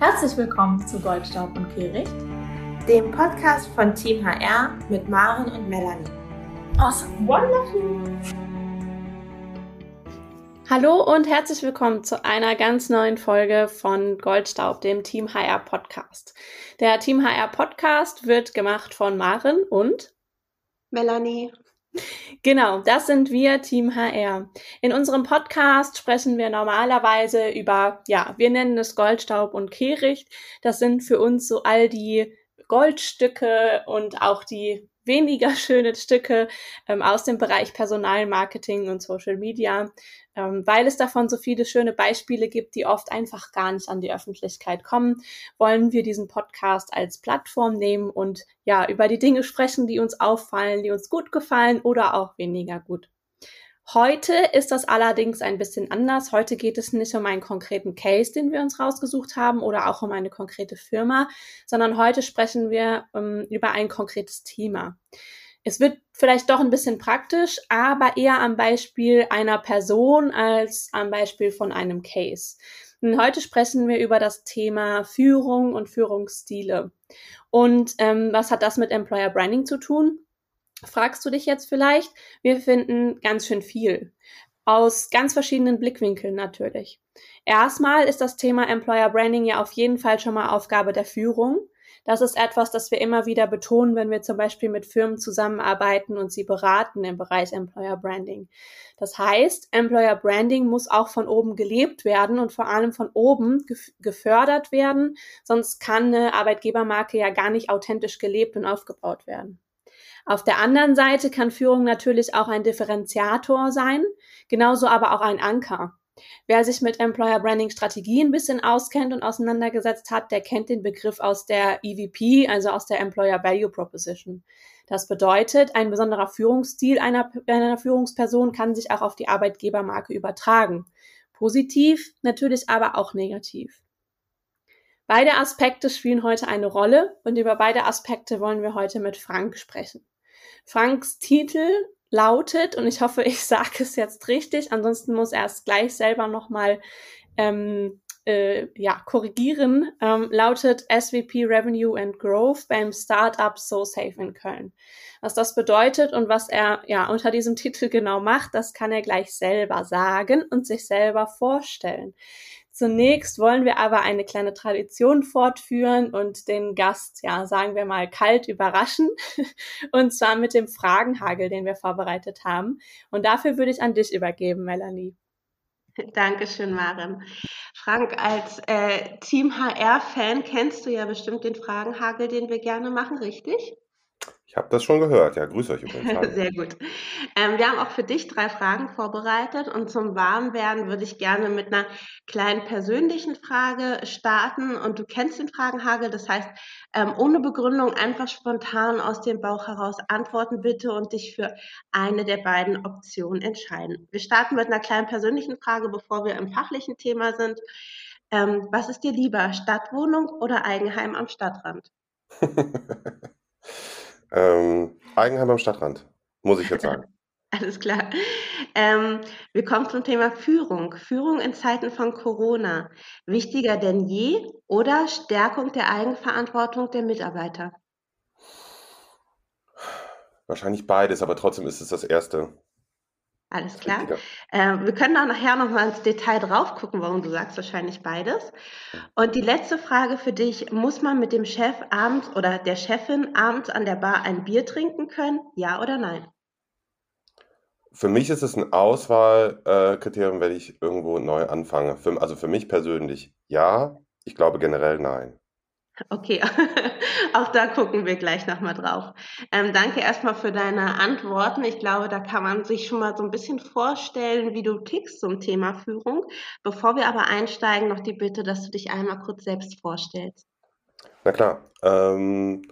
Herzlich willkommen zu Goldstaub und Kehricht, dem Podcast von Team HR mit Maren und Melanie. Awesome, wonderful! Hallo und herzlich willkommen zu einer ganz neuen Folge von Goldstaub, dem Team HR Podcast. Der Team HR Podcast wird gemacht von Maren und Melanie. Genau, das sind wir, Team HR. In unserem Podcast sprechen wir normalerweise über, ja, wir nennen es Goldstaub und Kehricht. Das sind für uns so all die Goldstücke und auch die weniger schöne Stücke ähm, aus dem Bereich Personalmarketing und Social Media, ähm, weil es davon so viele schöne Beispiele gibt, die oft einfach gar nicht an die Öffentlichkeit kommen, wollen wir diesen Podcast als Plattform nehmen und ja, über die Dinge sprechen, die uns auffallen, die uns gut gefallen oder auch weniger gut. Heute ist das allerdings ein bisschen anders. Heute geht es nicht um einen konkreten Case, den wir uns rausgesucht haben oder auch um eine konkrete Firma, sondern heute sprechen wir um, ähm, über ein konkretes Thema. Es wird vielleicht doch ein bisschen praktisch, aber eher am Beispiel einer Person als am Beispiel von einem Case. Und heute sprechen wir über das Thema Führung und Führungsstile. Und ähm, was hat das mit Employer Branding zu tun? fragst du dich jetzt vielleicht, wir finden ganz schön viel. Aus ganz verschiedenen Blickwinkeln natürlich. Erstmal ist das Thema Employer Branding ja auf jeden Fall schon mal Aufgabe der Führung. Das ist etwas, das wir immer wieder betonen, wenn wir zum Beispiel mit Firmen zusammenarbeiten und sie beraten im Bereich Employer Branding. Das heißt, Employer Branding muss auch von oben gelebt werden und vor allem von oben gefördert werden, sonst kann eine Arbeitgebermarke ja gar nicht authentisch gelebt und aufgebaut werden. Auf der anderen Seite kann Führung natürlich auch ein Differenziator sein, genauso aber auch ein Anker. Wer sich mit Employer Branding Strategie ein bisschen auskennt und auseinandergesetzt hat, der kennt den Begriff aus der EVP, also aus der Employer Value Proposition. Das bedeutet, ein besonderer Führungsstil einer, einer Führungsperson kann sich auch auf die Arbeitgebermarke übertragen. Positiv, natürlich aber auch negativ. Beide Aspekte spielen heute eine Rolle und über beide Aspekte wollen wir heute mit Frank sprechen. Franks Titel lautet, und ich hoffe, ich sage es jetzt richtig, ansonsten muss er es gleich selber nochmal ähm, äh, ja, korrigieren, ähm, lautet SVP Revenue and Growth beim Startup So Safe in Köln. Was das bedeutet und was er ja unter diesem Titel genau macht, das kann er gleich selber sagen und sich selber vorstellen. Zunächst wollen wir aber eine kleine Tradition fortführen und den Gast, ja, sagen wir mal, kalt überraschen. Und zwar mit dem Fragenhagel, den wir vorbereitet haben. Und dafür würde ich an dich übergeben, Melanie. Dankeschön, Maren. Frank, als äh, Team HR-Fan kennst du ja bestimmt den Fragenhagel, den wir gerne machen, richtig? Ich habe das schon gehört. Ja, grüß euch übrigens. Sehr gut. Ähm, wir haben auch für dich drei Fragen vorbereitet und zum Warmwerden würde ich gerne mit einer kleinen persönlichen Frage starten und du kennst den Fragenhagel, das heißt, ähm, ohne Begründung einfach spontan aus dem Bauch heraus antworten bitte und dich für eine der beiden Optionen entscheiden. Wir starten mit einer kleinen persönlichen Frage, bevor wir im fachlichen Thema sind. Ähm, was ist dir lieber, Stadtwohnung oder Eigenheim am Stadtrand? Ähm, Eigenheim am Stadtrand, muss ich jetzt sagen. Alles klar. Ähm, wir kommen zum Thema Führung. Führung in Zeiten von Corona. Wichtiger denn je oder Stärkung der Eigenverantwortung der Mitarbeiter? Wahrscheinlich beides, aber trotzdem ist es das Erste. Alles klar. Äh, wir können auch nachher noch mal ins Detail drauf gucken, warum du sagst wahrscheinlich beides. Und die letzte Frage für dich, muss man mit dem Chef abends oder der Chefin abends an der Bar ein Bier trinken können? Ja oder nein? Für mich ist es ein Auswahlkriterium, wenn ich irgendwo neu anfange. Für, also für mich persönlich ja, ich glaube generell nein. Okay, auch da gucken wir gleich nochmal drauf. Ähm, danke erstmal für deine Antworten. Ich glaube, da kann man sich schon mal so ein bisschen vorstellen, wie du tickst zum Thema Führung. Bevor wir aber einsteigen, noch die Bitte, dass du dich einmal kurz selbst vorstellst. Na klar. Ähm,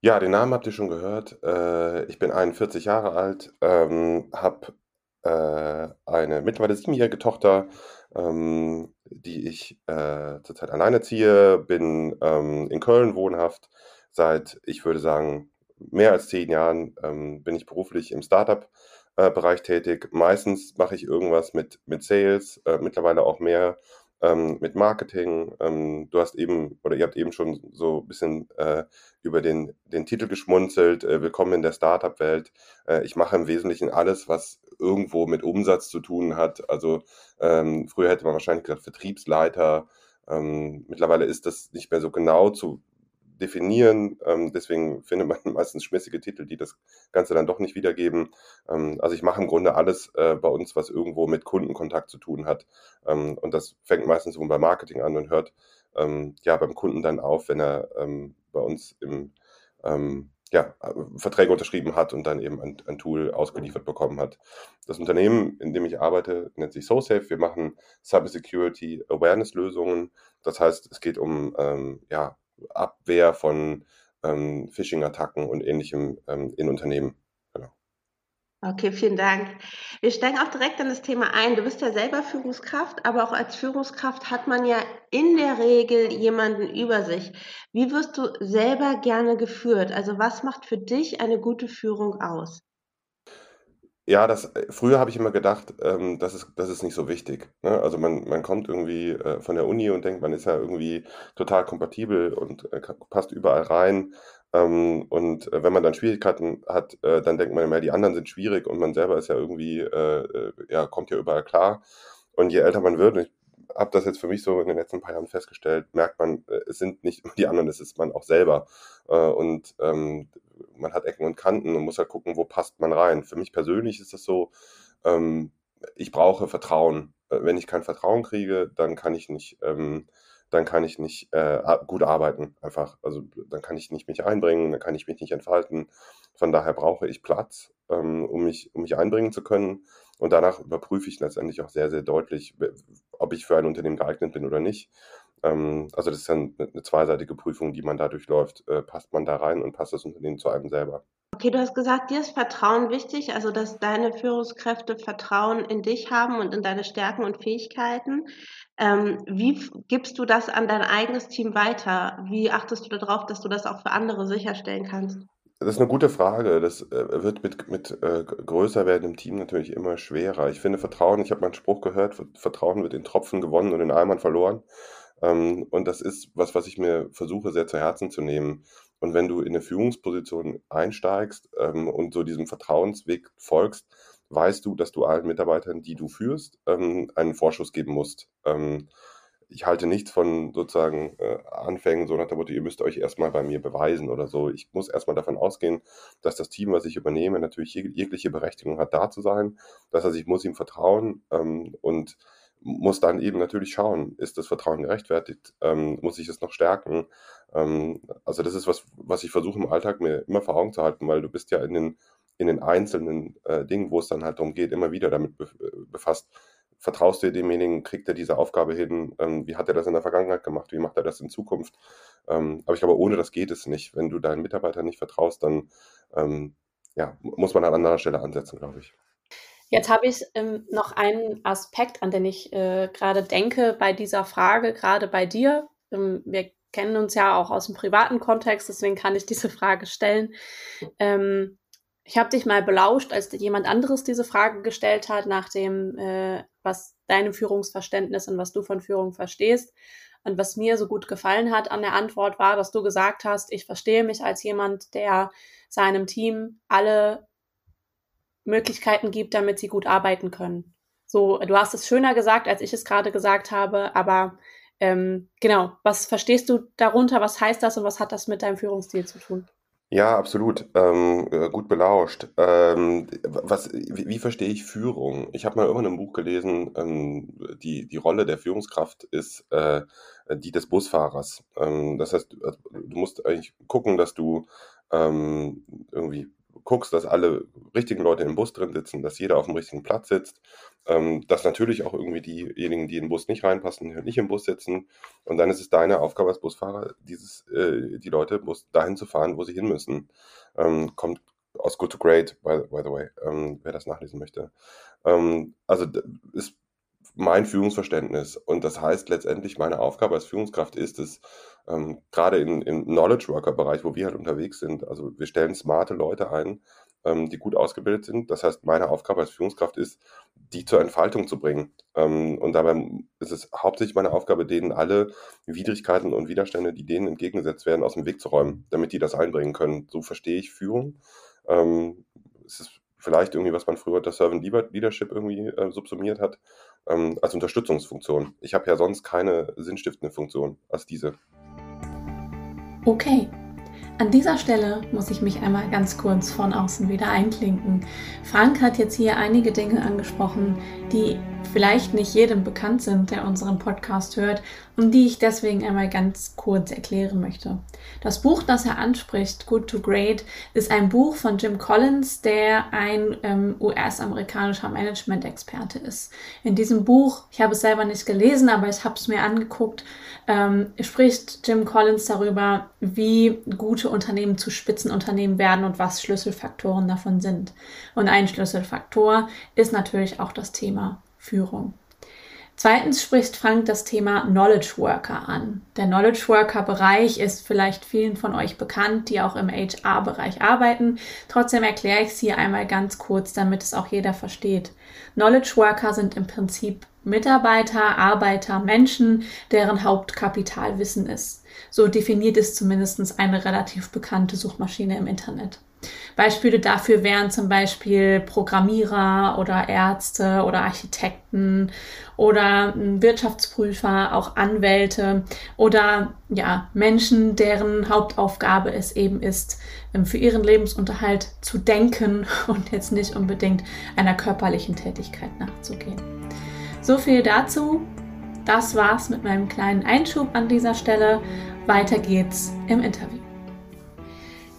ja, den Namen habt ihr schon gehört. Äh, ich bin 41 Jahre alt, ähm, habe äh, eine mittlerweile siebenjährige Tochter, ähm, die ich äh, zurzeit alleine ziehe, bin ähm, in Köln wohnhaft. Seit, ich würde sagen, mehr als zehn Jahren ähm, bin ich beruflich im Startup-Bereich äh, tätig. Meistens mache ich irgendwas mit, mit Sales, äh, mittlerweile auch mehr ähm, mit Marketing. Ähm, du hast eben, oder ihr habt eben schon so ein bisschen äh, über den, den Titel geschmunzelt, äh, Willkommen in der Startup-Welt. Äh, ich mache im Wesentlichen alles, was irgendwo mit Umsatz zu tun hat. Also ähm, früher hätte man wahrscheinlich gesagt Vertriebsleiter. Ähm, mittlerweile ist das nicht mehr so genau zu definieren. Ähm, deswegen findet man meistens schmissige Titel, die das Ganze dann doch nicht wiedergeben. Ähm, also ich mache im Grunde alles äh, bei uns, was irgendwo mit Kundenkontakt zu tun hat. Ähm, und das fängt meistens bei Marketing an und hört ähm, ja beim Kunden dann auf, wenn er ähm, bei uns im ähm, ja, Verträge unterschrieben hat und dann eben ein, ein, Tool ausgeliefert bekommen hat. Das Unternehmen, in dem ich arbeite, nennt sich SoSafe. Wir machen Cybersecurity Awareness Lösungen. Das heißt, es geht um ähm, ja, Abwehr von ähm, Phishing-Attacken und ähnlichem ähm, in Unternehmen. Genau. Okay, vielen Dank. Wir steigen auch direkt in das Thema ein. Du bist ja selber Führungskraft, aber auch als Führungskraft hat man ja in der Regel jemanden über sich. Wie wirst du selber gerne geführt? Also was macht für dich eine gute Führung aus? Ja, das äh, früher habe ich immer gedacht, ähm, das ist das ist nicht so wichtig, ne? Also, man man kommt irgendwie, äh, von der Uni und denkt, man ist ja irgendwie total kompatibel und, äh, passt überall rein. Ähm, und, äh, wenn man dann Schwierigkeiten hat, äh, dann denkt man immer, die anderen sind schwierig und man selber ist ja irgendwie, äh, ja, kommt ja überall klar. Und je älter man wird, habe das jetzt für mich so in den letzten paar Jahren festgestellt, merkt man, äh, es sind nicht die anderen, es ist man auch selber. Äh, und ähm, man hat Ecken und Kanten und muss halt gucken, wo passt man rein. Für mich persönlich ist das so, ähm, ich brauche Vertrauen. Äh, wenn ich kein Vertrauen kriege, dann kann ich nicht, ähm, dann kann ich nicht äh, gut arbeiten. Einfach, also dann kann ich nicht mich einbringen, dann kann ich mich nicht entfalten. Von daher brauche ich Platz, ähm, um mich, um mich einbringen zu können. Und danach überprüfe ich letztendlich auch sehr, sehr deutlich, ob ich für ein Unternehmen geeignet bin oder nicht. Ähm, also das ist dann eine zweiseitige Prüfung, die man da durchläuft. Äh, passt man da rein und passt das Unternehmen zu einem selber? Okay, du hast gesagt, dir ist Vertrauen wichtig, also dass deine Führungskräfte Vertrauen in dich haben und in deine Stärken und Fähigkeiten. Ähm, wie gibst du das an dein eigenes Team weiter? Wie achtest du darauf, dass du das auch für andere sicherstellen kannst? Das ist eine gute Frage. Das äh, wird mit, mit äh, größer werdendem Team natürlich immer schwerer. Ich finde Vertrauen, ich habe mal einen Spruch gehört, Vertrauen wird in Tropfen gewonnen und in Eimern verloren. Ähm, und das ist was, was ich mir versuche sehr zu Herzen zu nehmen. Und wenn du in eine Führungsposition einsteigst ähm, und so diesem Vertrauensweg folgst, weißt du, dass du allen Mitarbeitern, die du führst, ähm, einen Vorschuss geben musst. Ähm, ich halte nichts von sozusagen äh, Anfängen, so nach der Motto, ihr müsst euch erstmal bei mir beweisen oder so. Ich muss erstmal davon ausgehen, dass das Team, was ich übernehme, natürlich jeg jegliche Berechtigung hat, da zu sein. Das heißt, ich muss ihm vertrauen ähm, und muss dann eben natürlich schauen, ist das Vertrauen gerechtfertigt? Ähm, muss ich es noch stärken? Ähm, also das ist was, was ich versuche im Alltag mir immer vor Augen zu halten, weil du bist ja in den, in den einzelnen äh, Dingen, wo es dann halt darum geht, immer wieder damit be äh, befasst. Vertraust du demjenigen, kriegt er diese Aufgabe hin? Ähm, wie hat er das in der Vergangenheit gemacht? Wie macht er das in Zukunft? Ähm, aber ich glaube, ohne das geht es nicht. Wenn du deinen Mitarbeitern nicht vertraust, dann ähm, ja, muss man an anderer Stelle ansetzen, glaube ich. Jetzt habe ich ähm, noch einen Aspekt, an den ich äh, gerade denke bei dieser Frage, gerade bei dir. Ähm, wir kennen uns ja auch aus dem privaten Kontext, deswegen kann ich diese Frage stellen. Ähm, ich habe dich mal belauscht, als jemand anderes diese Frage gestellt hat, nach dem, äh, was deinem Führungsverständnis und was du von Führung verstehst. Und was mir so gut gefallen hat an der Antwort war, dass du gesagt hast, ich verstehe mich als jemand, der seinem Team alle Möglichkeiten gibt, damit sie gut arbeiten können. So, du hast es schöner gesagt, als ich es gerade gesagt habe, aber ähm, genau, was verstehst du darunter? Was heißt das und was hat das mit deinem Führungsstil zu tun? Ja, absolut. Ähm, äh, gut belauscht. Ähm, was, wie, wie verstehe ich Führung? Ich habe mal irgendwann ein Buch gelesen, ähm, die, die Rolle der Führungskraft ist äh, die des Busfahrers. Ähm, das heißt, also, du musst eigentlich gucken, dass du ähm, irgendwie guckst, dass alle richtigen Leute im Bus drin sitzen, dass jeder auf dem richtigen Platz sitzt, ähm, dass natürlich auch irgendwie diejenigen, die in den Bus nicht reinpassen, nicht im Bus sitzen. Und dann ist es deine Aufgabe als Busfahrer, dieses, äh, die Leute Bus dahin zu fahren, wo sie hin müssen. Ähm, kommt aus Good to Great, by, by the way, ähm, wer das nachlesen möchte. Ähm, also ist mein Führungsverständnis. Und das heißt letztendlich, meine Aufgabe als Führungskraft ist es, ähm, gerade in, im Knowledge Worker Bereich, wo wir halt unterwegs sind, also wir stellen smarte Leute ein, ähm, die gut ausgebildet sind. Das heißt, meine Aufgabe als Führungskraft ist, die zur Entfaltung zu bringen. Ähm, und dabei ist es hauptsächlich meine Aufgabe, denen alle Widrigkeiten und Widerstände, die denen entgegengesetzt werden, aus dem Weg zu räumen, damit die das einbringen können. So verstehe ich Führung. Ähm, es ist vielleicht irgendwie, was man früher das Servant Leadership irgendwie äh, subsumiert hat, ähm, als Unterstützungsfunktion. Ich habe ja sonst keine sinnstiftende Funktion als diese. Okay, an dieser Stelle muss ich mich einmal ganz kurz von außen wieder einklinken. Frank hat jetzt hier einige Dinge angesprochen, die vielleicht nicht jedem bekannt sind, der unseren Podcast hört und die ich deswegen einmal ganz kurz erklären möchte. Das Buch, das er anspricht, Good to Great, ist ein Buch von Jim Collins, der ein ähm, US-amerikanischer Management-Experte ist. In diesem Buch, ich habe es selber nicht gelesen, aber ich habe es mir angeguckt, ähm, spricht Jim Collins darüber, wie gute Unternehmen zu Spitzenunternehmen werden und was Schlüsselfaktoren davon sind. Und ein Schlüsselfaktor ist natürlich auch das Thema Führung. Zweitens spricht Frank das Thema Knowledge Worker an. Der Knowledge Worker Bereich ist vielleicht vielen von euch bekannt, die auch im HR-Bereich arbeiten. Trotzdem erkläre ich es hier einmal ganz kurz, damit es auch jeder versteht. Knowledge Worker sind im Prinzip Mitarbeiter, Arbeiter, Menschen, deren Hauptkapital Wissen ist. So definiert es zumindest eine relativ bekannte Suchmaschine im Internet. Beispiele dafür wären zum Beispiel Programmierer oder Ärzte oder Architekten oder Wirtschaftsprüfer, auch Anwälte oder ja, Menschen, deren Hauptaufgabe es eben ist, ähm, für ihren Lebensunterhalt zu denken und jetzt nicht unbedingt einer körperlichen Tätigkeit nachzugehen. So viel dazu. Das war's mit meinem kleinen Einschub an dieser Stelle. Weiter geht's im Interview.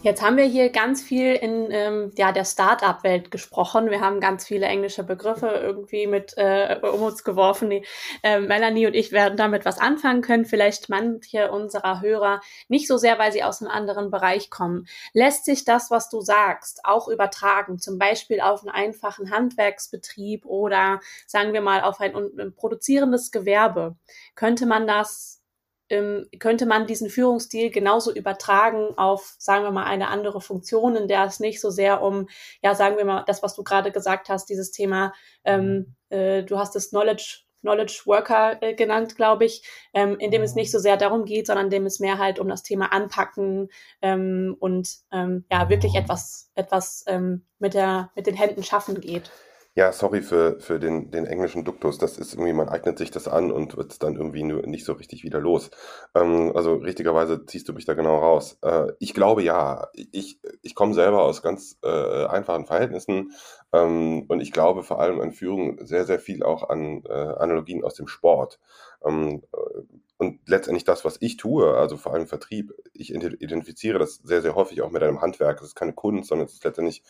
Jetzt haben wir hier ganz viel in ähm, ja, der Start-up-Welt gesprochen. Wir haben ganz viele englische Begriffe irgendwie mit äh, um uns geworfen. Die, äh, Melanie und ich werden damit was anfangen können. Vielleicht manche unserer Hörer nicht so sehr, weil sie aus einem anderen Bereich kommen. Lässt sich das, was du sagst, auch übertragen? Zum Beispiel auf einen einfachen Handwerksbetrieb oder sagen wir mal auf ein, ein produzierendes Gewerbe. Könnte man das ähm, könnte man diesen Führungsstil genauso übertragen auf, sagen wir mal, eine andere Funktion, in der es nicht so sehr um, ja, sagen wir mal, das, was du gerade gesagt hast, dieses Thema, ähm, äh, du hast es Knowledge Knowledge Worker äh, genannt, glaube ich, ähm, in dem es nicht so sehr darum geht, sondern in dem es mehr halt um das Thema Anpacken ähm, und ähm, ja wirklich etwas etwas ähm, mit der mit den Händen schaffen geht. Ja, sorry für, für den, den englischen Duktus. Das ist irgendwie, man eignet sich das an und wird es dann irgendwie nur nicht so richtig wieder los. Ähm, also richtigerweise ziehst du mich da genau raus. Äh, ich glaube ja. Ich, ich komme selber aus ganz äh, einfachen Verhältnissen ähm, und ich glaube vor allem an Führung sehr, sehr viel auch an äh, Analogien aus dem Sport. Ähm, äh, und letztendlich das, was ich tue, also vor allem Vertrieb, ich identifiziere das sehr, sehr häufig auch mit einem Handwerk. Es ist keine Kunst, sondern es ist letztendlich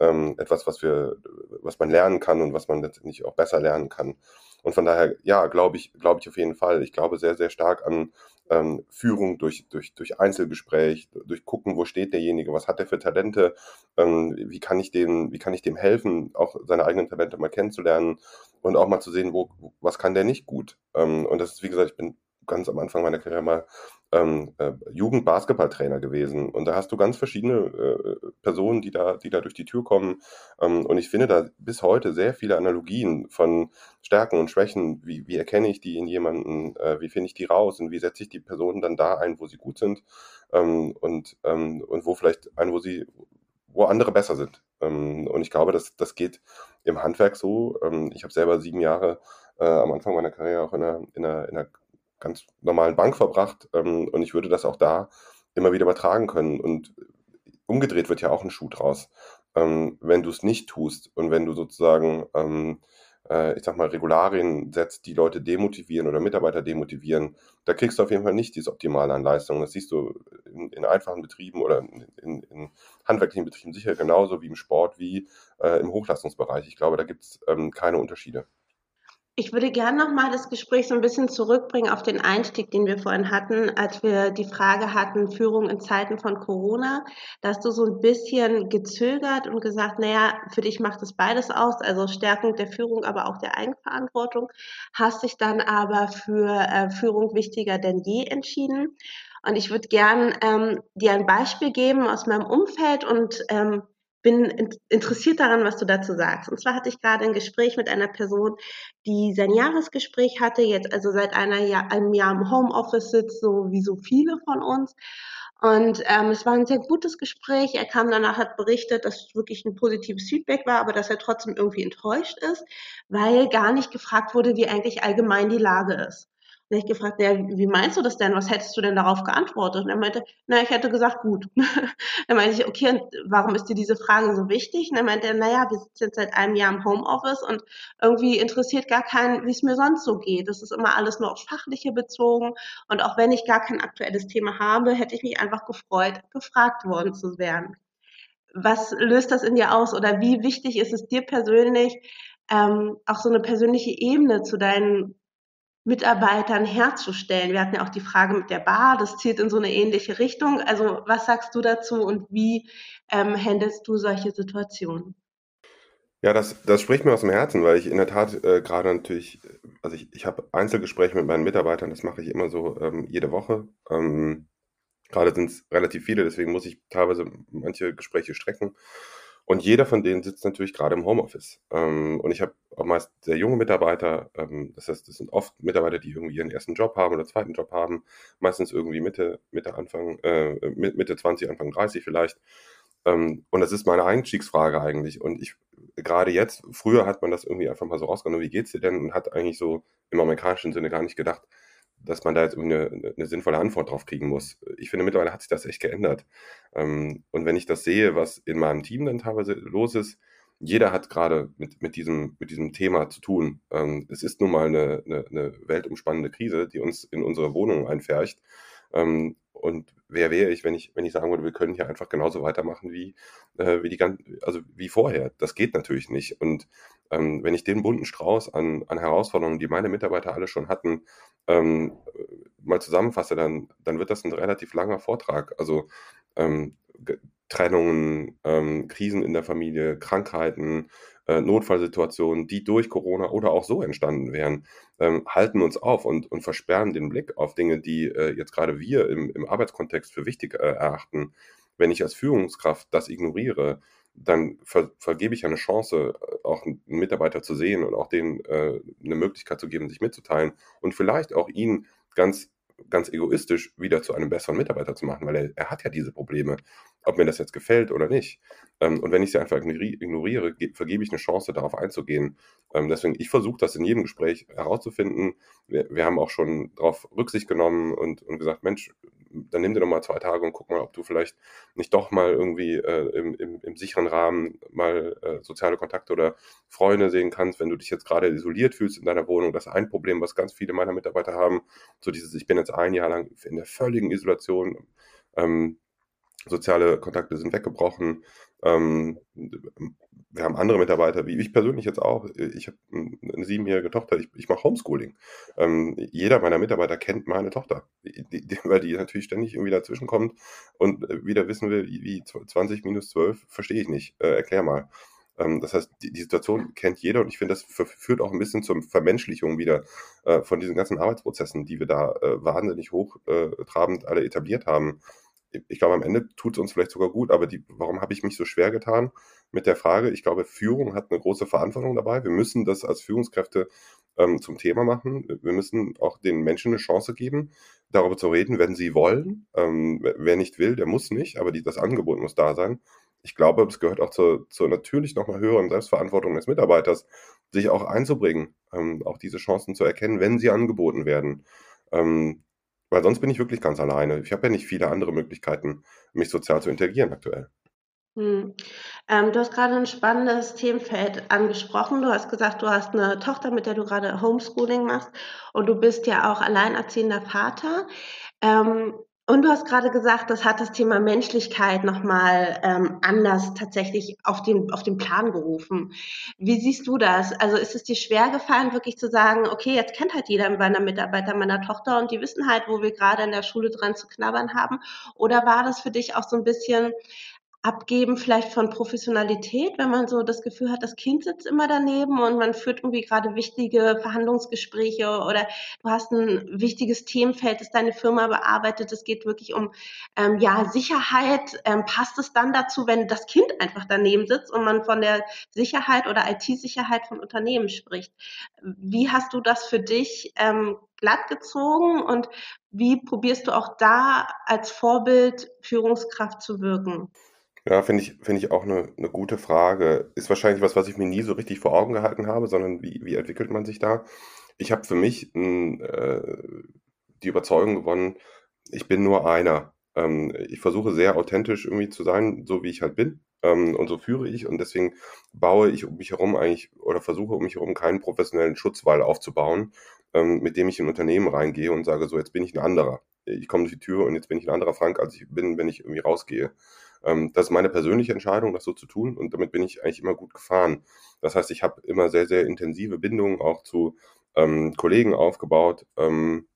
ähm, etwas, was wir, was man lernen kann und was man letztendlich auch besser lernen kann. Und von daher, ja, glaube ich, glaube ich auf jeden Fall. Ich glaube sehr, sehr stark an ähm, Führung durch, durch, durch Einzelgespräch, durch gucken, wo steht derjenige, was hat er für Talente, ähm, wie kann ich dem, wie kann ich dem helfen, auch seine eigenen Talente mal kennenzulernen und auch mal zu sehen, wo, was kann der nicht gut. Ähm, und das ist, wie gesagt, ich bin ganz am Anfang meiner Karriere mal ähm, äh, Jugend-Basketballtrainer gewesen. Und da hast du ganz verschiedene äh, Personen, die da, die da durch die Tür kommen. Ähm, und ich finde da bis heute sehr viele Analogien von Stärken und Schwächen. Wie, wie erkenne ich die in jemanden? Äh, wie finde ich die raus? Und wie setze ich die Personen dann da ein, wo sie gut sind? Ähm, und, ähm, und wo vielleicht ein, wo sie, wo andere besser sind. Ähm, und ich glaube, das, das geht im Handwerk so. Ähm, ich habe selber sieben Jahre äh, am Anfang meiner Karriere auch in einer, in einer, in einer ganz normalen Bank verbracht ähm, und ich würde das auch da immer wieder übertragen können. Und umgedreht wird ja auch ein Schuh draus. Ähm, wenn du es nicht tust und wenn du sozusagen, ähm, äh, ich sag mal, Regularien setzt, die Leute demotivieren oder Mitarbeiter demotivieren, da kriegst du auf jeden Fall nicht dieses Optimale an Leistung. Das siehst du in, in einfachen Betrieben oder in, in, handwerklichen Betrieben sicher genauso wie im Sport wie äh, im Hochleistungsbereich. Ich glaube, da gibt es ähm, keine Unterschiede. Ich würde gerne nochmal das Gespräch so ein bisschen zurückbringen auf den Einstieg, den wir vorhin hatten, als wir die Frage hatten, Führung in Zeiten von Corona. Da hast du so ein bisschen gezögert und gesagt, naja, für dich macht es beides aus, also Stärkung der Führung, aber auch der Eigenverantwortung. Hast dich dann aber für äh, Führung wichtiger denn je entschieden. Und ich würde gern ähm, dir ein Beispiel geben aus meinem Umfeld und ähm, bin interessiert daran, was du dazu sagst. Und zwar hatte ich gerade ein Gespräch mit einer Person, die sein Jahresgespräch hatte, jetzt also seit Jahr, einem Jahr im Homeoffice sitzt, so wie so viele von uns. Und ähm, es war ein sehr gutes Gespräch. Er kam danach, hat berichtet, dass es wirklich ein positives Feedback war, aber dass er trotzdem irgendwie enttäuscht ist, weil gar nicht gefragt wurde, wie eigentlich allgemein die Lage ist. Und ich gefragt, ja, wie meinst du das denn? Was hättest du denn darauf geantwortet? Und er meinte, na, ich hätte gesagt, gut. dann meinte ich, okay, und warum ist dir diese Frage so wichtig? Und er meinte, naja, wir sitzen jetzt seit einem Jahr im Homeoffice und irgendwie interessiert gar keinen, wie es mir sonst so geht. Das ist immer alles nur aufs Fachliche bezogen. Und auch wenn ich gar kein aktuelles Thema habe, hätte ich mich einfach gefreut, gefragt worden zu werden. Was löst das in dir aus? Oder wie wichtig ist es dir persönlich, ähm, auch so eine persönliche Ebene zu deinen Mitarbeitern herzustellen. Wir hatten ja auch die Frage mit der Bar, das zielt in so eine ähnliche Richtung. Also was sagst du dazu und wie ähm, handelst du solche Situationen? Ja, das, das spricht mir aus dem Herzen, weil ich in der Tat äh, gerade natürlich, also ich, ich habe Einzelgespräche mit meinen Mitarbeitern, das mache ich immer so ähm, jede Woche. Ähm, gerade sind es relativ viele, deswegen muss ich teilweise manche Gespräche strecken. Und jeder von denen sitzt natürlich gerade im Homeoffice. Ähm, und ich habe auch meist sehr junge Mitarbeiter. Ähm, das heißt, das sind oft Mitarbeiter, die irgendwie ihren ersten Job haben oder zweiten Job haben. Meistens irgendwie Mitte, Mitte, Anfang, äh, Mitte 20, Anfang 30 vielleicht. Ähm, und das ist meine Einstiegsfrage eigentlich. Und ich, gerade jetzt, früher hat man das irgendwie einfach mal so rausgenommen, wie geht's dir denn? Und hat eigentlich so im amerikanischen Sinne gar nicht gedacht, dass man da jetzt eine, eine sinnvolle Antwort drauf kriegen muss. Ich finde, mittlerweile hat sich das echt geändert. Ähm, und wenn ich das sehe, was in meinem Team dann teilweise los ist, jeder hat gerade mit, mit, diesem, mit diesem Thema zu tun. Ähm, es ist nun mal eine, eine, eine weltumspannende Krise, die uns in unsere Wohnungen einfärcht. Ähm, und wer wäre ich, wenn ich, wenn ich sagen würde, wir können hier einfach genauso weitermachen wie, äh, wie die ganzen, also wie vorher. Das geht natürlich nicht. Und ähm, wenn ich den bunten Strauß an, an Herausforderungen, die meine Mitarbeiter alle schon hatten, ähm, mal zusammenfasse, dann, dann wird das ein relativ langer Vortrag. Also ähm, Trennungen, ähm, Krisen in der Familie, Krankheiten, äh, Notfallsituationen, die durch Corona oder auch so entstanden wären, ähm, halten uns auf und, und versperren den Blick auf Dinge, die äh, jetzt gerade wir im, im Arbeitskontext für wichtig äh, erachten. Wenn ich als Führungskraft das ignoriere, dann ver vergebe ich eine Chance, äh, auch einen Mitarbeiter zu sehen und auch denen äh, eine Möglichkeit zu geben, sich mitzuteilen und vielleicht auch ihn ganz ganz egoistisch wieder zu einem besseren Mitarbeiter zu machen, weil er, er hat ja diese Probleme, ob mir das jetzt gefällt oder nicht. Ähm, und wenn ich sie einfach ignoriere, vergebe ich eine Chance, darauf einzugehen. Ähm, deswegen, ich versuche das in jedem Gespräch herauszufinden. Wir, wir haben auch schon darauf Rücksicht genommen und, und gesagt, Mensch, dann nimm dir noch mal zwei Tage und guck mal, ob du vielleicht nicht doch mal irgendwie äh, im, im, im, sicheren Rahmen mal äh, soziale Kontakte oder Freunde sehen kannst, wenn du dich jetzt gerade isoliert fühlst in deiner Wohnung. Das ist ein Problem, was ganz viele meiner Mitarbeiter haben. So dieses, ich bin jetzt ein Jahr lang in der völligen Isolation. Ähm, soziale Kontakte sind weggebrochen. Ähm, wir haben andere Mitarbeiter, wie ich persönlich jetzt auch. Ich habe eine siebenjährige Tochter, ich, ich mache Homeschooling. Ähm, jeder meiner Mitarbeiter kennt meine Tochter, die, die, weil die natürlich ständig irgendwie dazwischen kommt und wieder wissen will, wie, wie 20 minus 12, verstehe ich nicht. Äh, erklär mal. Ähm, das heißt, die, die, Situation kennt jeder und ich finde, das führt auch ein bisschen zur Vermenschlichung wieder äh, von diesen ganzen Arbeitsprozessen, die wir da äh, wahnsinnig hochtrabend alle etabliert haben ich glaube, am Ende tut es uns vielleicht sogar gut, aber die, warum habe ich mich so schwer getan mit der Frage? Ich glaube, Führung hat eine große Verantwortung dabei. Wir müssen das als Führungskräfte ähm, zum Thema machen. Wir müssen auch den Menschen eine Chance geben, darüber zu reden, wenn sie wollen. Ähm, wer nicht will, der muss nicht, aber die, das Angebot muss da sein. Ich glaube, es gehört auch zur, zur natürlich nochmal höheren Selbstverantwortung des Mitarbeiters, sich auch einzubringen, ähm, auch diese Chancen zu erkennen, wenn sie angeboten werden. Ähm, weil sonst bin ich wirklich ganz alleine. Ich habe ja nicht viele andere Möglichkeiten, mich sozial zu integrieren aktuell. Hm. Ähm, du hast gerade ein spannendes Themenfeld angesprochen. Du hast gesagt, du hast eine Tochter, mit der du gerade Homeschooling machst und du bist ja auch alleinerziehender Vater. Ähm, und du hast gerade gesagt, das hat das Thema Menschlichkeit nochmal ähm, anders tatsächlich auf den, auf den Plan gerufen. Wie siehst du das? Also ist es dir schwer gefallen, wirklich zu sagen, okay, jetzt kennt halt jeder meiner Mitarbeiter meiner Tochter und die wissen halt, wo wir gerade in der Schule dran zu knabbern haben? Oder war das für dich auch so ein bisschen Abgeben vielleicht von Professionalität, wenn man so das Gefühl hat, das Kind sitzt immer daneben und man führt irgendwie gerade wichtige Verhandlungsgespräche oder du hast ein wichtiges Themenfeld, das deine Firma bearbeitet. Es geht wirklich um ähm, ja Sicherheit. Ähm, passt es dann dazu, wenn das Kind einfach daneben sitzt und man von der Sicherheit oder IT-Sicherheit von Unternehmen spricht? Wie hast du das für dich ähm, glatt gezogen und wie probierst du auch da als Vorbild Führungskraft zu wirken? Ja, finde ich, finde ich auch eine, eine gute Frage. Ist wahrscheinlich was, was ich mir nie so richtig vor Augen gehalten habe, sondern wie, wie entwickelt man sich da? Ich habe für mich n, äh, die Überzeugung gewonnen, ich bin nur einer. Ähm, ich versuche sehr authentisch irgendwie zu sein, so wie ich halt bin. Ähm, und so führe ich. Und deswegen baue ich um mich herum eigentlich oder versuche um mich herum keinen professionellen Schutzwall aufzubauen, ähm, mit dem ich in Unternehmen reingehe und sage, so jetzt bin ich ein anderer. Ich komme durch die Tür und jetzt bin ich ein anderer Frank, als ich bin, wenn ich irgendwie rausgehe. Ähm, das ist meine persönliche Entscheidung, das so zu tun und damit bin ich eigentlich immer gut gefahren. Das heißt, ich habe immer sehr, sehr intensive Bindungen auch zu ähm, Kollegen aufgebaut, ähm,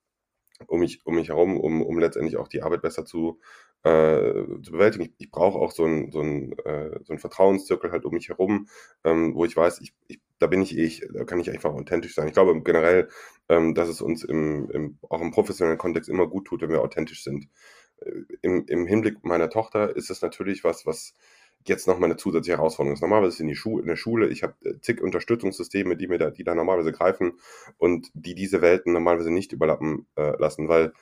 um mich, um mich herum, um, um letztendlich auch die Arbeit besser zu, äh, zu bewältigen. Ich, ich brauche auch so einen so äh, so ein Vertrauenszirkel halt um mich herum, ähm, wo ich weiß, ich, ich, da bin ich ich, da kann ich einfach authentisch sein. Ich glaube generell, ähm, dass es uns im, im, auch im professionellen Kontext immer gut tut, wenn wir authentisch sind im, im Hinblick meiner Tochter ist es natürlich was, was jetzt noch mal eine zusätzliche Herausforderung ist. Normalerweise ist in, die Schu in der Schule, ich habe äh, zig Unterstützungssysteme, die mir da, die da normalerweise greifen und die diese Welten normalerweise nicht überlappen äh, lassen, weil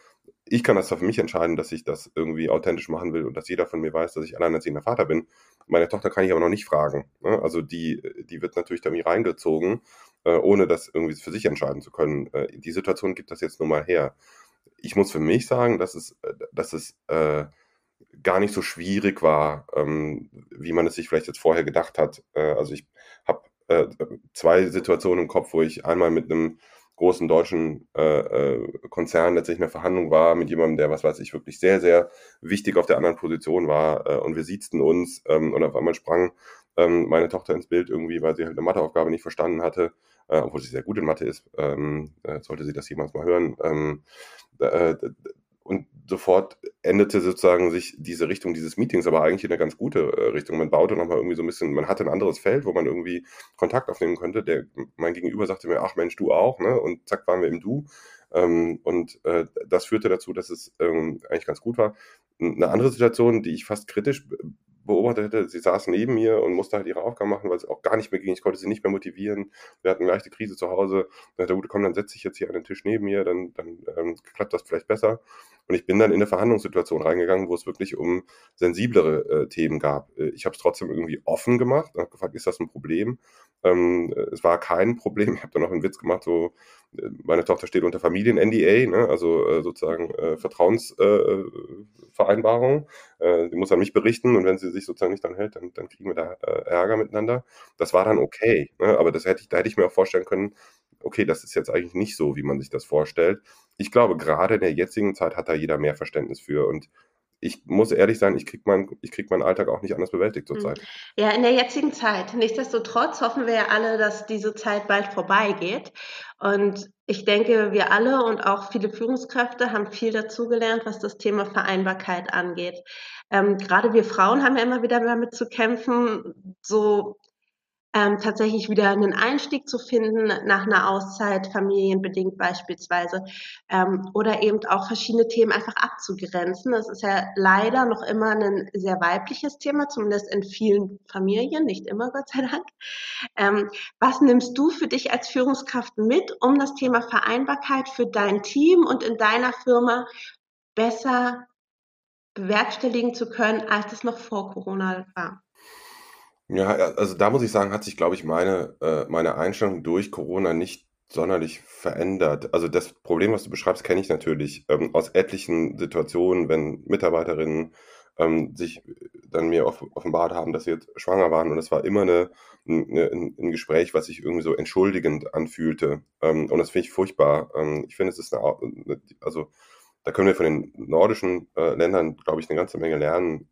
ich kann das zwar für mich entscheiden, dass ich das irgendwie authentisch machen will und dass jeder von mir weiß, dass ich alleinerziehender Vater bin. Meine Tochter kann ich aber noch nicht fragen. Ne? Also die, die wird natürlich da irgendwie reingezogen, äh, ohne das irgendwie für sich entscheiden zu können. Äh, die Situation gibt das jetzt nun mal her ich muss für mich sagen, dass es, äh, dass es äh, gar nicht so schwierig war, ähm, wie man es sich vielleicht jetzt vorher gedacht hat. Äh, also ich habe äh, zwei Situationen im Kopf, wo ich einmal mit einem großen deutschen äh, äh, Konzern letztlich in einer Verhandlung war mit jemandem, der, was weiß ich, wirklich sehr, sehr wichtig auf der anderen Position war äh, und wir siezten uns ähm, und auf einmal sprang ähm, meine Tochter ins Bild irgendwie, weil sie halt eine Matheaufgabe nicht verstanden hatte äh, obwohl sie sehr gut in Mathe ist, ähm, äh, sollte sie das jemals mal hören. Ähm, äh, und sofort endete sozusagen sich diese Richtung dieses Meetings, aber eigentlich in eine ganz gute äh, Richtung. Man baute nochmal irgendwie so ein bisschen, man hatte ein anderes Feld, wo man irgendwie Kontakt aufnehmen könnte. Der, mein Gegenüber sagte mir, ach Mensch, du auch, ne? Und zack, waren wir im Du. Ähm, und äh, das führte dazu, dass es ähm, eigentlich ganz gut war. Eine andere Situation, die ich fast kritisch beobachtet hätte, sie saß neben mir und musste halt ihre Aufgaben machen, weil es auch gar nicht mehr ging. Ich konnte sie nicht mehr motivieren. Wir hatten eine leichte Krise zu Hause. Dann hat gut, komm, dann setze ich jetzt hier an den Tisch neben mir, dann, dann ähm, klappt das vielleicht besser. Und ich bin dann in eine Verhandlungssituation reingegangen, wo es wirklich um sensiblere äh, Themen gab. Äh, ich habe es trotzdem irgendwie offen gemacht und habe gefragt, ist das ein Problem? Ähm, es war kein Problem. Ich habe dann noch einen Witz gemacht, so meine Tochter steht unter Familien-NDA, ne? also äh, sozusagen äh, Vertrauensvereinbarung. Äh, die muss an mich berichten und wenn sie sich sozusagen nicht dran hält, dann, dann kriegen wir da äh, Ärger miteinander. Das war dann okay, ne? aber das hätte ich, da hätte ich mir auch vorstellen können, okay, das ist jetzt eigentlich nicht so, wie man sich das vorstellt. Ich glaube, gerade in der jetzigen Zeit hat da jeder mehr Verständnis für und ich muss ehrlich sein, ich kriege mein, krieg meinen Alltag auch nicht anders bewältigt hm. zurzeit. Ja, in der jetzigen Zeit. Nichtsdestotrotz hoffen wir ja alle, dass diese Zeit bald vorbeigeht. Und ich denke, wir alle und auch viele Führungskräfte haben viel dazugelernt, was das Thema Vereinbarkeit angeht. Ähm, gerade wir Frauen haben ja immer wieder damit zu kämpfen, so ähm, tatsächlich wieder einen Einstieg zu finden nach einer Auszeit, familienbedingt beispielsweise, ähm, oder eben auch verschiedene Themen einfach abzugrenzen. Das ist ja leider noch immer ein sehr weibliches Thema, zumindest in vielen Familien, nicht immer, Gott sei Dank. Ähm, was nimmst du für dich als Führungskraft mit, um das Thema Vereinbarkeit für dein Team und in deiner Firma besser bewerkstelligen zu können, als es noch vor Corona war? Ja, also da muss ich sagen, hat sich, glaube ich, meine, äh, meine Einstellung durch Corona nicht sonderlich verändert. Also das Problem, was du beschreibst, kenne ich natürlich ähm, aus etlichen Situationen, wenn Mitarbeiterinnen ähm, sich dann mir off offenbart haben, dass sie jetzt schwanger waren und es war immer eine, eine, ein Gespräch, was sich irgendwie so entschuldigend anfühlte. Ähm, und das finde ich furchtbar. Ähm, ich finde, es ist eine, also da können wir von den nordischen äh, Ländern, glaube ich, eine ganze Menge lernen.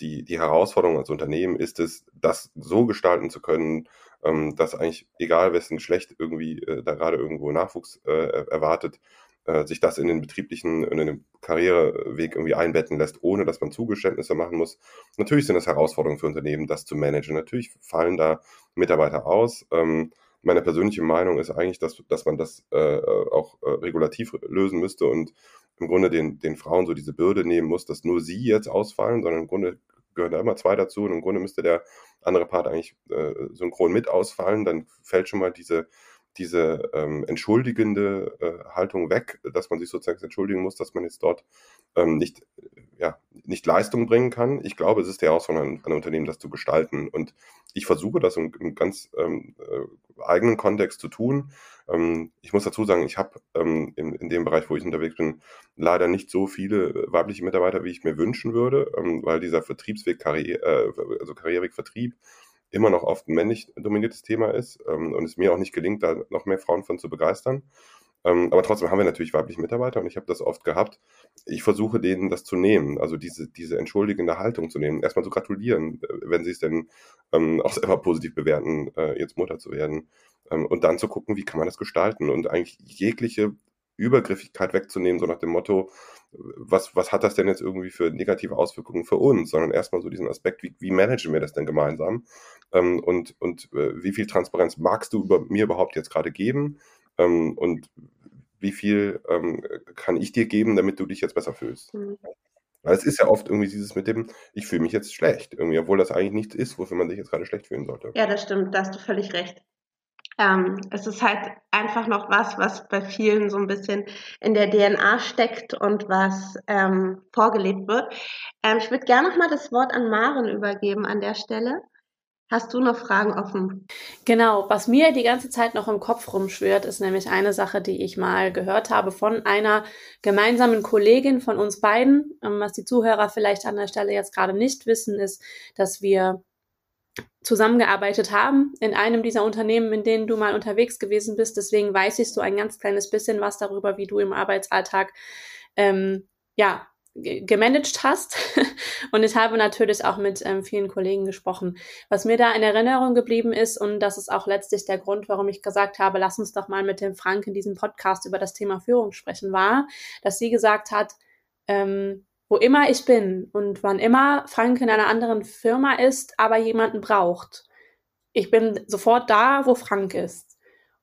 Die, die Herausforderung als Unternehmen ist es, das so gestalten zu können, ähm, dass eigentlich egal wessen Geschlecht irgendwie äh, da gerade irgendwo Nachwuchs äh, erwartet, äh, sich das in den betrieblichen, in den Karriereweg irgendwie einbetten lässt, ohne dass man Zugeständnisse machen muss. Natürlich sind das Herausforderungen für Unternehmen, das zu managen. Natürlich fallen da Mitarbeiter aus. Ähm, meine persönliche Meinung ist eigentlich, dass, dass man das äh, auch äh, regulativ lösen müsste und im Grunde den, den Frauen so diese Bürde nehmen muss, dass nur sie jetzt ausfallen, sondern im Grunde gehören da immer zwei dazu und im Grunde müsste der andere Part eigentlich äh, synchron mit ausfallen, dann fällt schon mal diese diese ähm, entschuldigende äh, Haltung weg, dass man sich sozusagen entschuldigen muss, dass man jetzt dort ähm, nicht, äh, ja, nicht Leistung bringen kann. Ich glaube, es ist der Herausforderung an, Unternehmen, das zu gestalten. Und ich versuche das im, im ganz ähm, äh, eigenen Kontext zu tun. Ähm, ich muss dazu sagen, ich habe ähm, in, in dem Bereich, wo ich unterwegs bin, leider nicht so viele äh, weibliche Mitarbeiter, wie ich mir wünschen würde, ähm, weil dieser Vertriebsweg, Karriere, äh, also Karriereweg Vertrieb, immer noch oft männlich dominiertes Thema ist ähm, und es mir auch nicht gelingt, da noch mehr Frauen von zu begeistern. Ähm, aber trotzdem haben wir natürlich weibliche Mitarbeiter und ich habe das oft gehabt. Ich versuche denen das zu nehmen, also diese, diese entschuldigende Haltung zu nehmen. Erstmal zu gratulieren, äh, wenn sie es denn ähm, auch selber positiv bewerten, äh, jetzt Mutter zu werden. Ähm, und dann zu gucken, wie kann man das gestalten und eigentlich jegliche Übergriffigkeit wegzunehmen, so nach dem Motto, was, was hat das denn jetzt irgendwie für negative Auswirkungen für uns, sondern erstmal so diesen Aspekt, wie, wie managen wir das denn gemeinsam ähm, und, und äh, wie viel Transparenz magst du über mir überhaupt jetzt gerade geben ähm, und wie viel ähm, kann ich dir geben, damit du dich jetzt besser fühlst. Mhm. Weil es ist ja oft irgendwie dieses mit dem, ich fühle mich jetzt schlecht, irgendwie, obwohl das eigentlich nichts ist, wofür man sich jetzt gerade schlecht fühlen sollte. Ja, das stimmt, da hast du völlig recht. Ähm, es ist halt einfach noch was, was bei vielen so ein bisschen in der DNA steckt und was ähm, vorgelebt wird. Ähm, ich würde gerne noch mal das Wort an Maren übergeben an der Stelle. Hast du noch Fragen offen? Genau, was mir die ganze Zeit noch im Kopf rumschwirrt, ist nämlich eine Sache, die ich mal gehört habe von einer gemeinsamen Kollegin von uns beiden. Ähm, was die Zuhörer vielleicht an der Stelle jetzt gerade nicht wissen, ist, dass wir zusammengearbeitet haben in einem dieser Unternehmen, in denen du mal unterwegs gewesen bist. Deswegen weiß ich so ein ganz kleines bisschen was darüber, wie du im Arbeitsalltag ähm, ja gemanagt hast. und ich habe natürlich auch mit ähm, vielen Kollegen gesprochen. Was mir da in Erinnerung geblieben ist, und das ist auch letztlich der Grund, warum ich gesagt habe, lass uns doch mal mit dem Frank in diesem Podcast über das Thema Führung sprechen, war, dass sie gesagt hat, ähm, wo immer ich bin und wann immer Frank in einer anderen Firma ist, aber jemanden braucht. Ich bin sofort da, wo Frank ist.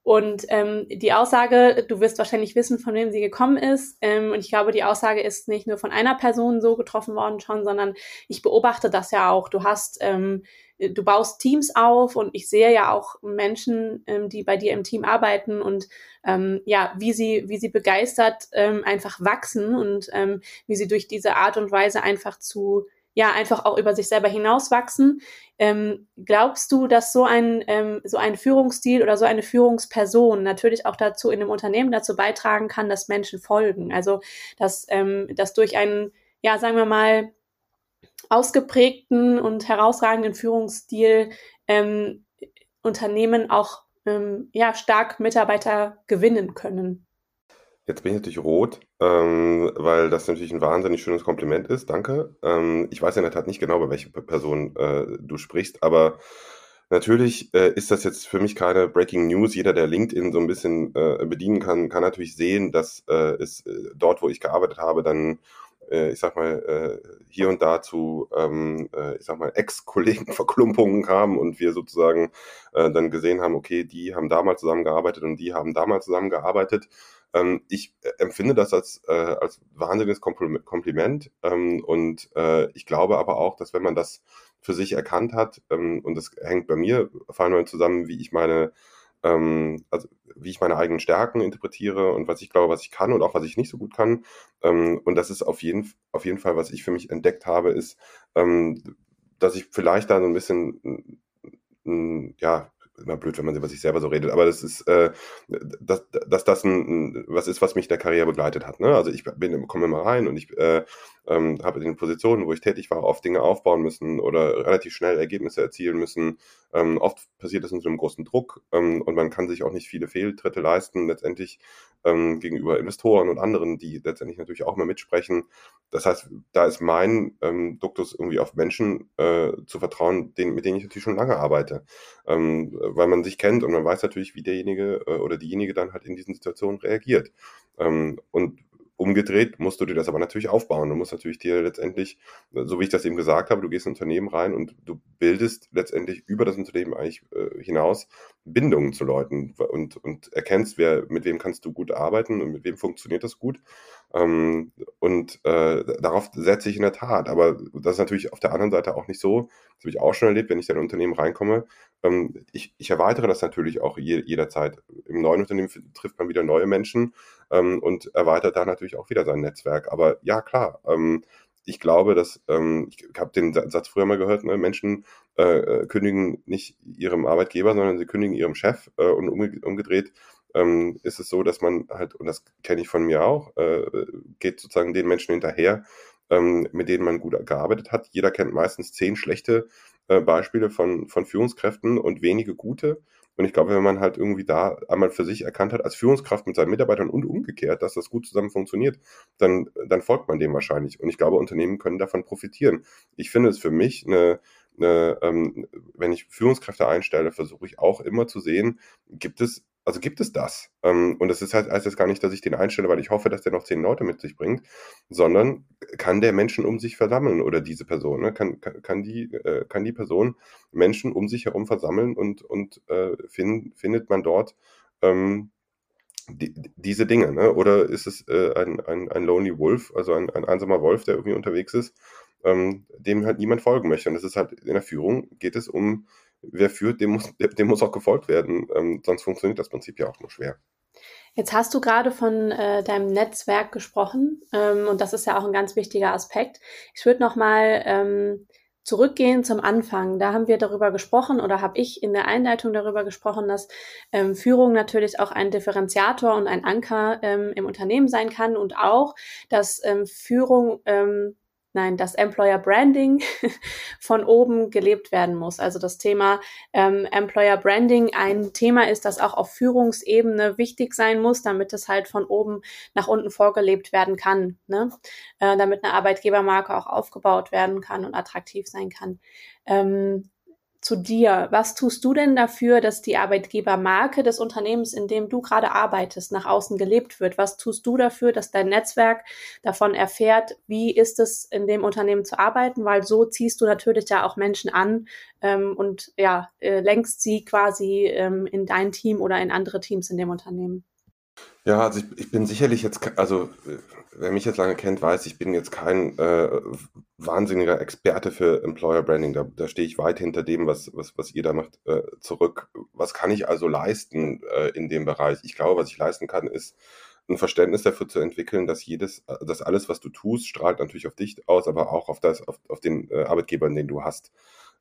Und ähm, die Aussage, du wirst wahrscheinlich wissen, von wem sie gekommen ist. Ähm, und ich glaube, die Aussage ist nicht nur von einer Person so getroffen worden schon, sondern ich beobachte das ja auch. Du hast ähm, du baust Teams auf und ich sehe ja auch Menschen, ähm, die bei dir im Team arbeiten und ähm, ja, wie sie, wie sie begeistert ähm, einfach wachsen und ähm, wie sie durch diese Art und Weise einfach zu, ja, einfach auch über sich selber hinauswachsen. Ähm, glaubst du, dass so ein, ähm, so ein Führungsstil oder so eine Führungsperson natürlich auch dazu in einem Unternehmen dazu beitragen kann, dass Menschen folgen? Also, dass, ähm, dass durch einen, ja, sagen wir mal, ausgeprägten und herausragenden Führungsstil ähm, Unternehmen auch ähm, ja, stark Mitarbeiter gewinnen können. Jetzt bin ich natürlich rot, ähm, weil das natürlich ein wahnsinnig schönes Kompliment ist. Danke. Ähm, ich weiß in der Tat nicht genau, bei welcher Person äh, du sprichst, aber natürlich äh, ist das jetzt für mich keine Breaking News. Jeder, der LinkedIn so ein bisschen äh, bedienen kann, kann natürlich sehen, dass äh, es äh, dort, wo ich gearbeitet habe, dann ich sag mal, äh, hier und da zu, ähm, äh, ich sag mal, Ex-Kollegen-Verklumpungen kam und wir sozusagen äh, dann gesehen haben, okay, die haben damals zusammengearbeitet und die haben damals zusammengearbeitet. Ähm, ich äh, empfinde das als, äh, als wahnsinniges Kompliment ähm, und äh, ich glaube aber auch, dass wenn man das für sich erkannt hat, und das hängt bei mir vor allem zusammen, wie ich meine ähm, also wie ich meine eigenen Stärken interpretiere und was ich glaube, was ich kann und auch was ich nicht so gut kann. Ähm, und das ist auf jeden, auf jeden Fall, was ich für mich entdeckt habe, ist, ähm, dass ich vielleicht da so ein bisschen, ja, immer blöd, wenn man über sich selber so redet, aber das ist, äh, dass, dass das ein, was ist, was mich der Karriere begleitet hat. Ne? Also ich bin, komme immer rein und ich äh, ähm, habe in den Positionen, wo ich tätig war, oft Dinge aufbauen müssen oder relativ schnell Ergebnisse erzielen müssen. Ähm, oft passiert das in so einem großen Druck ähm, und man kann sich auch nicht viele Fehltritte leisten. Letztendlich ähm, gegenüber Investoren und anderen, die letztendlich natürlich auch mal mitsprechen. Das heißt, da ist mein ähm, Duktus irgendwie auf Menschen äh, zu vertrauen, denen, mit denen ich natürlich schon lange arbeite, ähm, weil man sich kennt und man weiß natürlich, wie derjenige äh, oder diejenige dann halt in diesen Situationen reagiert. Ähm, und Umgedreht musst du dir das aber natürlich aufbauen. Du musst natürlich dir letztendlich, so wie ich das eben gesagt habe, du gehst in ein Unternehmen rein und du bildest letztendlich über das Unternehmen eigentlich äh, hinaus Bindungen zu Leuten und, und erkennst, wer, mit wem kannst du gut arbeiten und mit wem funktioniert das gut. Ähm, und äh, darauf setze ich in der Tat. Aber das ist natürlich auf der anderen Seite auch nicht so. Das habe ich auch schon erlebt, wenn ich in ein Unternehmen reinkomme. Ähm, ich, ich erweitere das natürlich auch je, jederzeit. Im neuen Unternehmen trifft man wieder neue Menschen ähm, und erweitert da natürlich auch wieder sein Netzwerk. Aber ja, klar. Ähm, ich glaube, dass ähm, ich habe den Satz früher mal gehört, ne, Menschen äh, äh, kündigen nicht ihrem Arbeitgeber, sondern sie kündigen ihrem Chef äh, und umge umgedreht ähm, ist es so, dass man halt, und das kenne ich von mir auch, äh, geht sozusagen den Menschen hinterher, ähm, mit denen man gut gearbeitet hat. Jeder kennt meistens zehn schlechte äh, Beispiele von, von Führungskräften und wenige gute. Und ich glaube, wenn man halt irgendwie da einmal für sich erkannt hat, als Führungskraft mit seinen Mitarbeitern und umgekehrt, dass das gut zusammen funktioniert, dann, dann folgt man dem wahrscheinlich. Und ich glaube, Unternehmen können davon profitieren. Ich finde es für mich eine, eine ähm, wenn ich Führungskräfte einstelle, versuche ich auch immer zu sehen, gibt es also gibt es das. Ähm, und das ist halt, heißt jetzt gar nicht, dass ich den einstelle, weil ich hoffe, dass der noch zehn Leute mit sich bringt, sondern kann der Menschen um sich versammeln oder diese Person, ne? kann, kann, die, äh, kann die Person Menschen um sich herum versammeln und, und äh, find, findet man dort ähm, die, diese Dinge, ne? Oder ist es äh, ein, ein, ein Lonely Wolf, also ein, ein einsamer Wolf, der irgendwie unterwegs ist, ähm, dem halt niemand folgen möchte. Und das ist halt in der Führung geht es um wer führt, dem muss, dem muss auch gefolgt werden. Ähm, sonst funktioniert das Prinzip ja auch nur schwer. Jetzt hast du gerade von äh, deinem Netzwerk gesprochen ähm, und das ist ja auch ein ganz wichtiger Aspekt. Ich würde noch mal ähm, zurückgehen zum Anfang. Da haben wir darüber gesprochen oder habe ich in der Einleitung darüber gesprochen, dass ähm, Führung natürlich auch ein Differenziator und ein Anker ähm, im Unternehmen sein kann und auch, dass ähm, Führung ähm, nein, das Employer Branding von oben gelebt werden muss. Also das Thema ähm, Employer Branding ein Thema ist, das auch auf Führungsebene wichtig sein muss, damit es halt von oben nach unten vorgelebt werden kann, ne? äh, damit eine Arbeitgebermarke auch aufgebaut werden kann und attraktiv sein kann. Ähm, zu dir. Was tust du denn dafür, dass die Arbeitgebermarke des Unternehmens, in dem du gerade arbeitest, nach außen gelebt wird? Was tust du dafür, dass dein Netzwerk davon erfährt, wie ist es in dem Unternehmen zu arbeiten? Weil so ziehst du natürlich ja auch Menschen an ähm, und ja, äh, lenkst sie quasi ähm, in dein Team oder in andere Teams in dem Unternehmen. Ja, also ich, ich bin sicherlich jetzt, also wer mich jetzt lange kennt, weiß, ich bin jetzt kein äh, wahnsinniger Experte für Employer Branding. Da, da stehe ich weit hinter dem, was, was, was ihr da macht, äh, zurück. Was kann ich also leisten äh, in dem Bereich? Ich glaube, was ich leisten kann, ist ein Verständnis dafür zu entwickeln, dass jedes, dass alles, was du tust, strahlt natürlich auf dich aus, aber auch auf das, auf, auf den äh, Arbeitgeber, den du hast.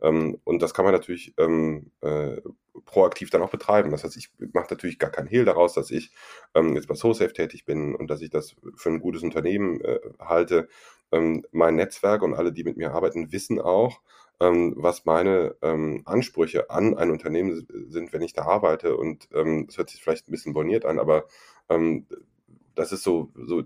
Ähm, und das kann man natürlich ähm, äh, proaktiv dann auch betreiben. Das heißt, ich mache natürlich gar keinen Hehl daraus, dass ich ähm, jetzt bei SoSafe tätig bin und dass ich das für ein gutes Unternehmen äh, halte. Ähm, mein Netzwerk und alle, die mit mir arbeiten, wissen auch, ähm, was meine ähm, Ansprüche an ein Unternehmen sind, wenn ich da arbeite. Und ähm, das hört sich vielleicht ein bisschen borniert an, aber ähm, das ist so, so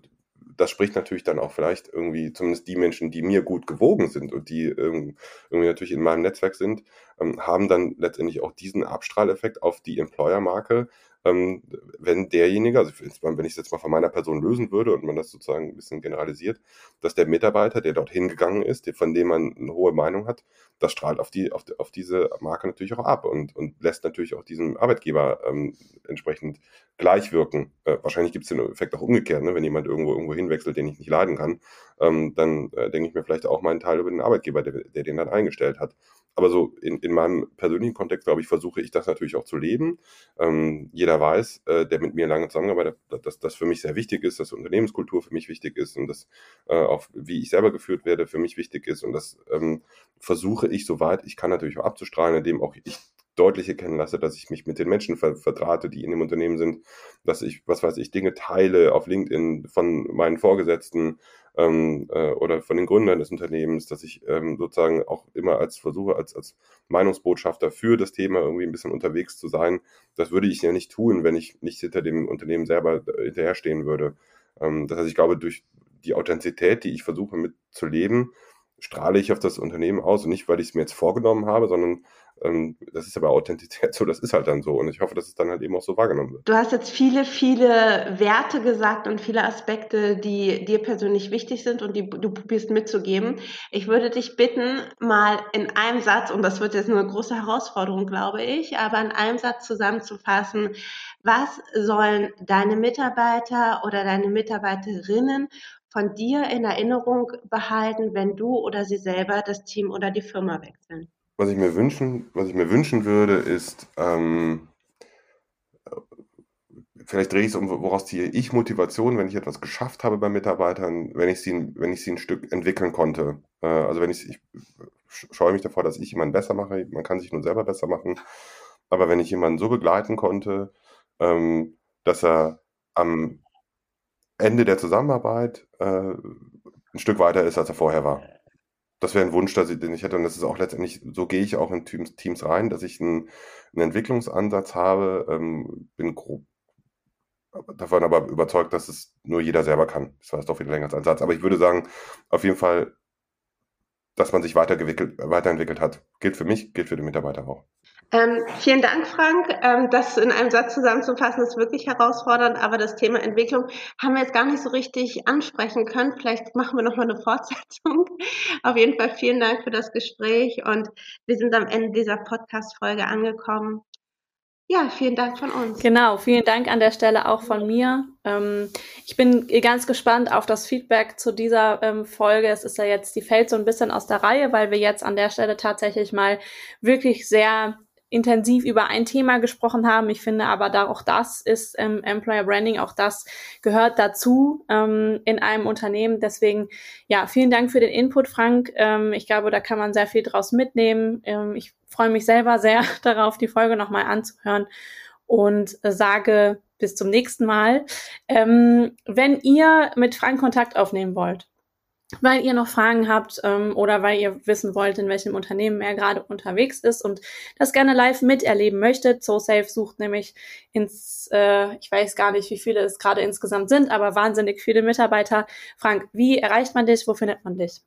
das spricht natürlich dann auch vielleicht irgendwie zumindest die Menschen, die mir gut gewogen sind und die irgendwie natürlich in meinem Netzwerk sind, ähm, haben dann letztendlich auch diesen Abstrahleffekt auf die Employer-Marke, ähm, wenn derjenige, also wenn ich es jetzt mal von meiner Person lösen würde und man das sozusagen ein bisschen generalisiert, dass der Mitarbeiter, der dort hingegangen ist, von dem man eine hohe Meinung hat, das strahlt auf, die, auf, auf diese Marke natürlich auch ab und, und lässt natürlich auch diesen Arbeitgeber ähm, entsprechend gleich wirken. Äh, wahrscheinlich gibt es den Effekt auch umgekehrt, ne? wenn jemand irgendwo irgendwo hinwechselt, den ich nicht leiden kann, ähm, dann äh, denke ich mir vielleicht auch meinen Teil über den Arbeitgeber, der, der den dann eingestellt hat aber so in, in meinem persönlichen Kontext, glaube ich, versuche ich das natürlich auch zu leben. Ähm, jeder weiß, äh, der mit mir lange zusammenarbeitet, dass das für mich sehr wichtig ist, dass Unternehmenskultur für mich wichtig ist und dass äh, auch, wie ich selber geführt werde, für mich wichtig ist. Und das ähm, versuche ich, soweit ich kann, natürlich auch abzustrahlen, indem auch ich deutlich erkennen lasse, dass ich mich mit den Menschen ver vertrate, die in dem Unternehmen sind, dass ich, was weiß ich, Dinge teile auf LinkedIn von meinen Vorgesetzten ähm, äh, oder von den Gründern des Unternehmens, dass ich ähm, sozusagen auch immer als versuche, als, als Meinungsbotschafter für das Thema irgendwie ein bisschen unterwegs zu sein. Das würde ich ja nicht tun, wenn ich nicht hinter dem Unternehmen selber äh, hinterherstehen würde. Ähm, das heißt, ich glaube, durch die Authentizität, die ich versuche mitzuleben, strahle ich auf das Unternehmen aus und nicht, weil ich es mir jetzt vorgenommen habe, sondern das ist aber Authentizität so, das ist halt dann so und ich hoffe, dass es dann halt eben auch so wahrgenommen wird. Du hast jetzt viele, viele Werte gesagt und viele Aspekte, die dir persönlich wichtig sind und die du probierst mitzugeben. Ich würde dich bitten, mal in einem Satz, und das wird jetzt eine große Herausforderung, glaube ich, aber in einem Satz zusammenzufassen, was sollen deine Mitarbeiter oder deine Mitarbeiterinnen von dir in Erinnerung behalten, wenn du oder sie selber das Team oder die Firma wechseln? Was ich mir wünschen, was ich mir wünschen würde, ist, ähm, vielleicht drehe ich es um, woraus ziehe ich Motivation, wenn ich etwas geschafft habe bei Mitarbeitern, wenn ich sie, wenn ich sie ein Stück entwickeln konnte. Äh, also wenn ich, ich scheue mich davor, dass ich jemanden besser mache. Man kann sich nur selber besser machen. Aber wenn ich jemanden so begleiten konnte, ähm, dass er am Ende der Zusammenarbeit äh, ein Stück weiter ist, als er vorher war. Das wäre ein Wunsch, dass ich, den ich hätte. Und das ist auch letztendlich, so gehe ich auch in Teams, Teams rein, dass ich einen, einen Entwicklungsansatz habe, ähm, bin grob davon aber überzeugt, dass es nur jeder selber kann. Das war jetzt doch wieder länger als Ansatz. Aber ich würde sagen, auf jeden Fall, dass man sich weiterentwickelt hat. Gilt für mich, gilt für die Mitarbeiter auch. Ähm, vielen Dank, Frank. Ähm, das in einem Satz zusammenzufassen ist wirklich herausfordernd, aber das Thema Entwicklung haben wir jetzt gar nicht so richtig ansprechen können. Vielleicht machen wir nochmal eine Fortsetzung. Auf jeden Fall vielen Dank für das Gespräch und wir sind am Ende dieser Podcast-Folge angekommen. Ja, vielen Dank von uns. Genau, vielen Dank an der Stelle auch von mir. Ähm, ich bin ganz gespannt auf das Feedback zu dieser ähm, Folge. Es ist ja jetzt, die fällt so ein bisschen aus der Reihe, weil wir jetzt an der Stelle tatsächlich mal wirklich sehr intensiv über ein Thema gesprochen haben. Ich finde aber da auch das ist ähm, Employer Branding, auch das gehört dazu ähm, in einem Unternehmen. Deswegen, ja, vielen Dank für den Input, Frank. Ähm, ich glaube, da kann man sehr viel draus mitnehmen. Ähm, ich freue mich selber sehr darauf, die Folge nochmal anzuhören und sage bis zum nächsten Mal. Ähm, wenn ihr mit Frank Kontakt aufnehmen wollt, weil ihr noch Fragen habt ähm, oder weil ihr wissen wollt, in welchem Unternehmen er gerade unterwegs ist und das gerne live miterleben möchtet. SoSafe sucht nämlich ins, äh, ich weiß gar nicht, wie viele es gerade insgesamt sind, aber wahnsinnig viele Mitarbeiter. Frank, wie erreicht man dich? Wo findet man dich?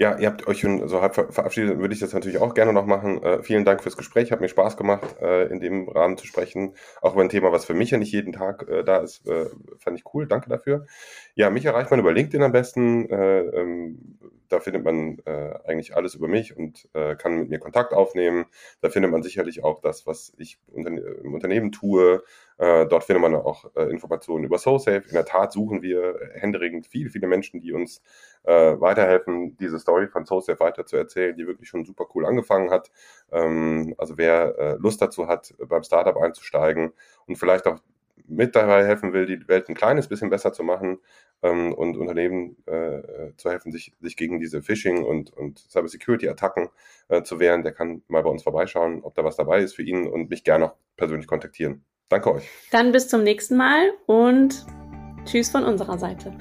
Ja, ihr habt euch schon so halb verabschiedet, würde ich das natürlich auch gerne noch machen. Äh, vielen Dank fürs Gespräch, hat mir Spaß gemacht, äh, in dem Rahmen zu sprechen. Auch über ein Thema, was für mich ja nicht jeden Tag äh, da ist, äh, fand ich cool. Danke dafür. Ja, mich erreicht man über LinkedIn am besten. Äh, ähm, da findet man äh, eigentlich alles über mich und kann mit mir Kontakt aufnehmen. Da findet man sicherlich auch das, was ich unter, im Unternehmen tue. Dort findet man auch Informationen über SoSafe. In der Tat suchen wir händeringend viele, viele Menschen, die uns äh, weiterhelfen, diese Story von SoSafe weiter zu erzählen, die wirklich schon super cool angefangen hat. Ähm, also wer äh, Lust dazu hat, beim Startup einzusteigen und vielleicht auch mit dabei helfen will, die Welt ein kleines bisschen besser zu machen ähm, und Unternehmen äh, zu helfen, sich, sich gegen diese Phishing- und, und Cybersecurity-Attacken äh, zu wehren, der kann mal bei uns vorbeischauen, ob da was dabei ist für ihn und mich gerne auch persönlich kontaktieren. Danke euch. Dann bis zum nächsten Mal und tschüss von unserer Seite.